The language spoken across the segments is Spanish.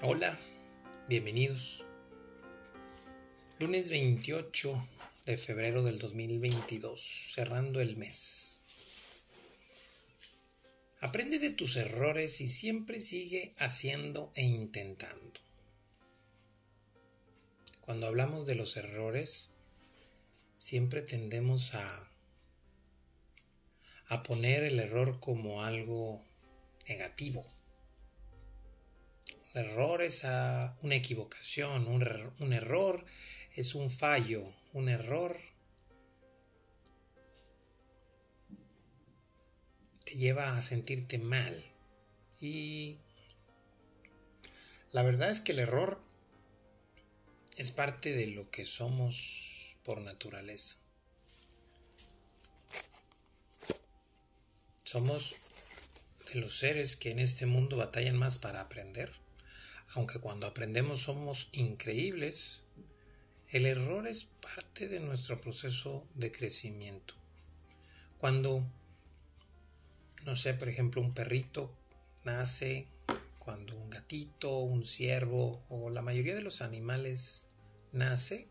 Hola, bienvenidos. Lunes 28 de febrero del 2022, cerrando el mes. Aprende de tus errores y siempre sigue haciendo e intentando. Cuando hablamos de los errores, siempre tendemos a, a poner el error como algo negativo error es una equivocación, un, un error es un fallo, un error te lleva a sentirte mal. Y la verdad es que el error es parte de lo que somos por naturaleza. Somos de los seres que en este mundo batallan más para aprender aunque cuando aprendemos somos increíbles, el error es parte de nuestro proceso de crecimiento. Cuando, no sé, por ejemplo, un perrito nace, cuando un gatito, un ciervo o la mayoría de los animales nace,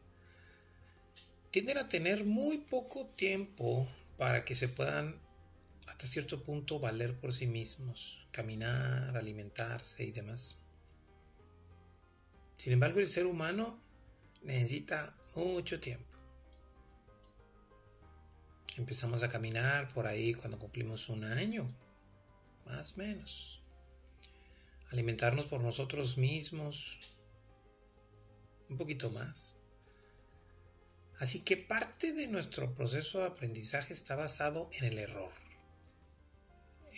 tienden a tener muy poco tiempo para que se puedan hasta cierto punto valer por sí mismos, caminar, alimentarse y demás. Sin embargo, el ser humano necesita mucho tiempo. Empezamos a caminar por ahí cuando cumplimos un año, más o menos. Alimentarnos por nosotros mismos, un poquito más. Así que parte de nuestro proceso de aprendizaje está basado en el error,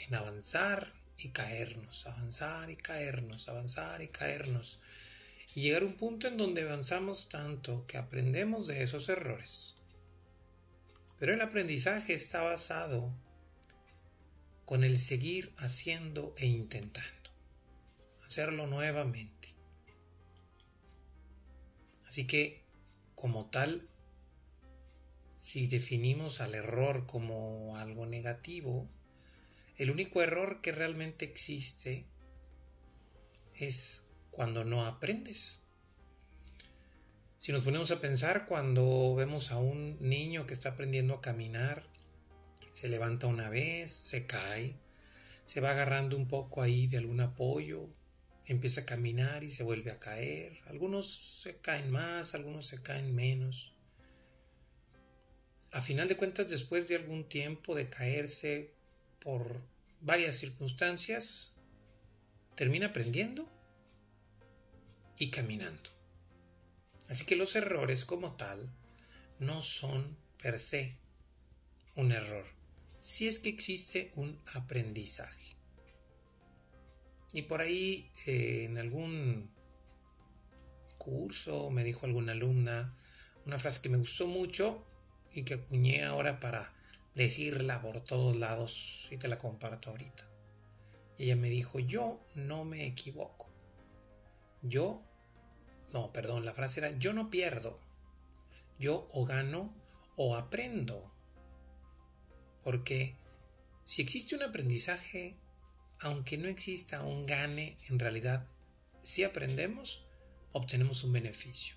en avanzar y caernos, avanzar y caernos, avanzar y caernos y llegar a un punto en donde avanzamos tanto que aprendemos de esos errores. Pero el aprendizaje está basado con el seguir haciendo e intentando, hacerlo nuevamente. Así que, como tal, si definimos al error como algo negativo, el único error que realmente existe es cuando no aprendes. Si nos ponemos a pensar cuando vemos a un niño que está aprendiendo a caminar, se levanta una vez, se cae, se va agarrando un poco ahí de algún apoyo, empieza a caminar y se vuelve a caer. Algunos se caen más, algunos se caen menos. A final de cuentas, después de algún tiempo de caerse por varias circunstancias, termina aprendiendo y caminando. Así que los errores como tal no son per se un error, si es que existe un aprendizaje. Y por ahí eh, en algún curso me dijo alguna alumna una frase que me gustó mucho y que acuñé ahora para decirla por todos lados y te la comparto ahorita. Ella me dijo, yo no me equivoco. Yo no, perdón, la frase era yo no pierdo. Yo o gano o aprendo. Porque si existe un aprendizaje, aunque no exista un gane, en realidad, si aprendemos, obtenemos un beneficio.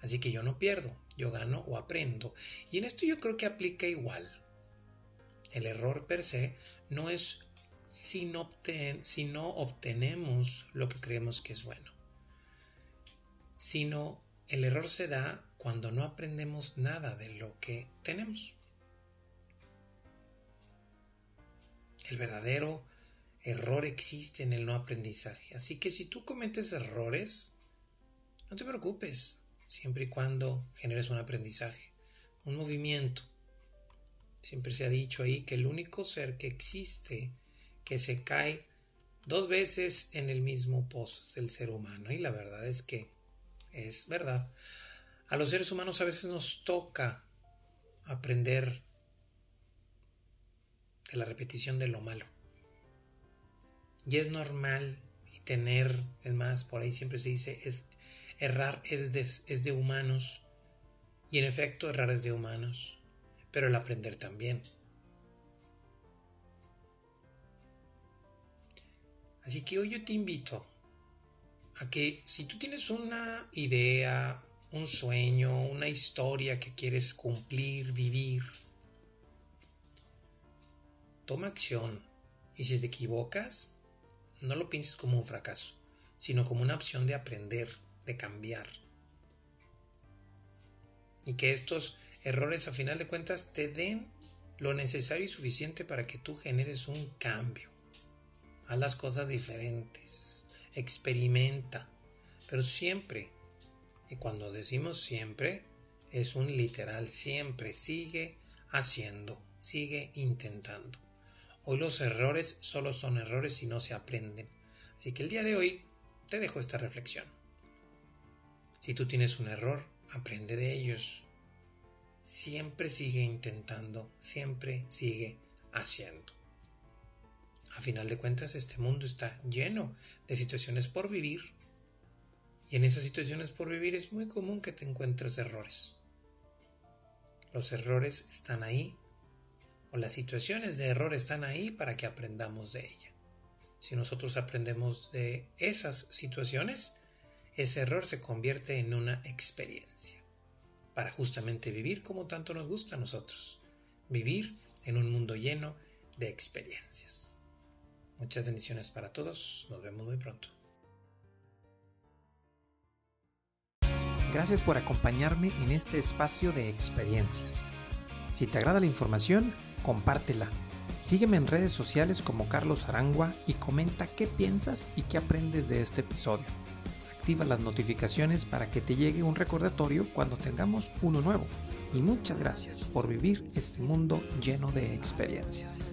Así que yo no pierdo, yo gano o aprendo. Y en esto yo creo que aplica igual. El error per se no es si no, obtenemos lo que creemos que es bueno sino el error se da cuando no aprendemos nada de lo que tenemos. El verdadero error existe en el no aprendizaje. Así que si tú cometes errores, no te preocupes, siempre y cuando generes un aprendizaje, un movimiento. Siempre se ha dicho ahí que el único ser que existe que se cae dos veces en el mismo pozo es el ser humano. Y la verdad es que es verdad. A los seres humanos a veces nos toca aprender de la repetición de lo malo. Y es normal y tener, es más, por ahí siempre se dice, errar es de, es de humanos. Y en efecto, errar es de humanos. Pero el aprender también. Así que hoy yo te invito a que si tú tienes una idea, un sueño, una historia que quieres cumplir, vivir, toma acción. Y si te equivocas, no lo pienses como un fracaso, sino como una opción de aprender, de cambiar. Y que estos errores a final de cuentas te den lo necesario y suficiente para que tú generes un cambio. Haz las cosas diferentes. Experimenta. Pero siempre, y cuando decimos siempre, es un literal siempre. Sigue haciendo, sigue intentando. Hoy los errores solo son errores y no se aprenden. Así que el día de hoy te dejo esta reflexión. Si tú tienes un error, aprende de ellos. Siempre sigue intentando, siempre sigue haciendo. A final de cuentas, este mundo está lleno de situaciones por vivir. Y en esas situaciones por vivir es muy común que te encuentres errores. Los errores están ahí o las situaciones de error están ahí para que aprendamos de ella. Si nosotros aprendemos de esas situaciones, ese error se convierte en una experiencia para justamente vivir como tanto nos gusta a nosotros, vivir en un mundo lleno de experiencias. Muchas bendiciones para todos, nos vemos muy pronto. Gracias por acompañarme en este espacio de experiencias. Si te agrada la información, compártela. Sígueme en redes sociales como Carlos Arangua y comenta qué piensas y qué aprendes de este episodio. Activa las notificaciones para que te llegue un recordatorio cuando tengamos uno nuevo. Y muchas gracias por vivir este mundo lleno de experiencias.